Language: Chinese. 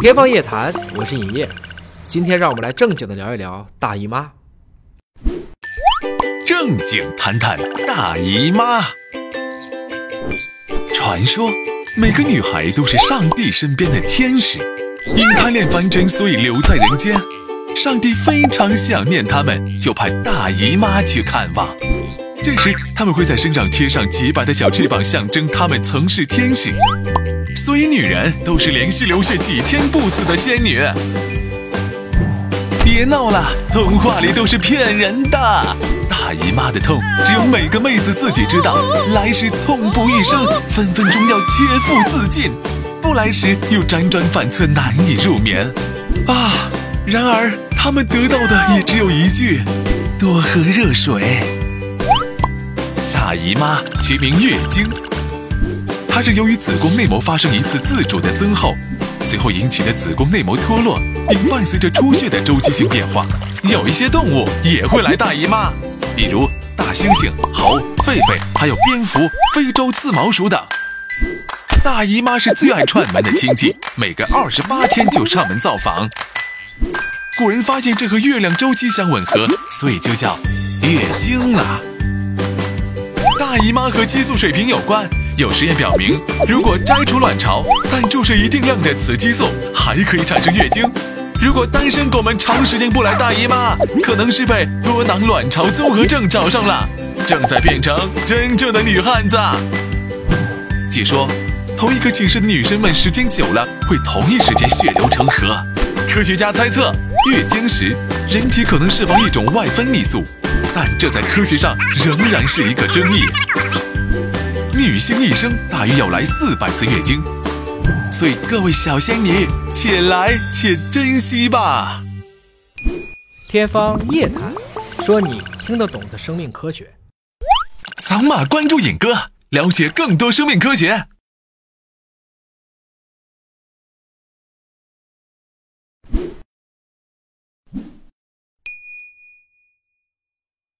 天方夜谭，我是尹烨，今天让我们来正经的聊一聊大姨妈。正经谈谈大姨妈。传说每个女孩都是上帝身边的天使，因贪恋凡尘，所以留在人间。上帝非常想念她们，就派大姨妈去看望。这时，他们会在身上贴上洁白的小翅膀，象征他们曾是天使。所以，女人都是连续流血几天不死的仙女。别闹了，童话里都是骗人的。大姨妈的痛，只有每个妹子自己知道。来时痛不欲生，分分钟要切腹自尽；不来时又辗转反侧，难以入眠。啊！然而，她们得到的也只有一句：多喝热水。大姨妈其名月经，它是由于子宫内膜发生一次自主的增厚，随后引起的子宫内膜脱落，并伴随着出血的周期性变化。有一些动物也会来大姨妈，比如大猩猩、猴、狒狒，还有蝙蝠、非洲刺毛鼠等。大姨妈是最爱串门的亲戚，每隔二十八天就上门造访。古人发现这和月亮周期相吻合，所以就叫月经了。姨妈和激素水平有关，有实验表明，如果摘除卵巢，但注射一定量的雌激素，还可以产生月经。如果单身狗们长时间不来大姨妈，可能是被多囊卵巢综合症找上了，正在变成真正的女汉子。据说，同一个寝室的女生们时间久了，会同一时间血流成河。科学家猜测，月经时人体可能释放一种外分泌素。但这在科学上仍然是一个争议。女性一生大约要来四百次月经，所以各位小仙女，且来且珍惜吧。天方夜谭，说你听得懂的生命科学。扫码关注尹哥，了解更多生命科学。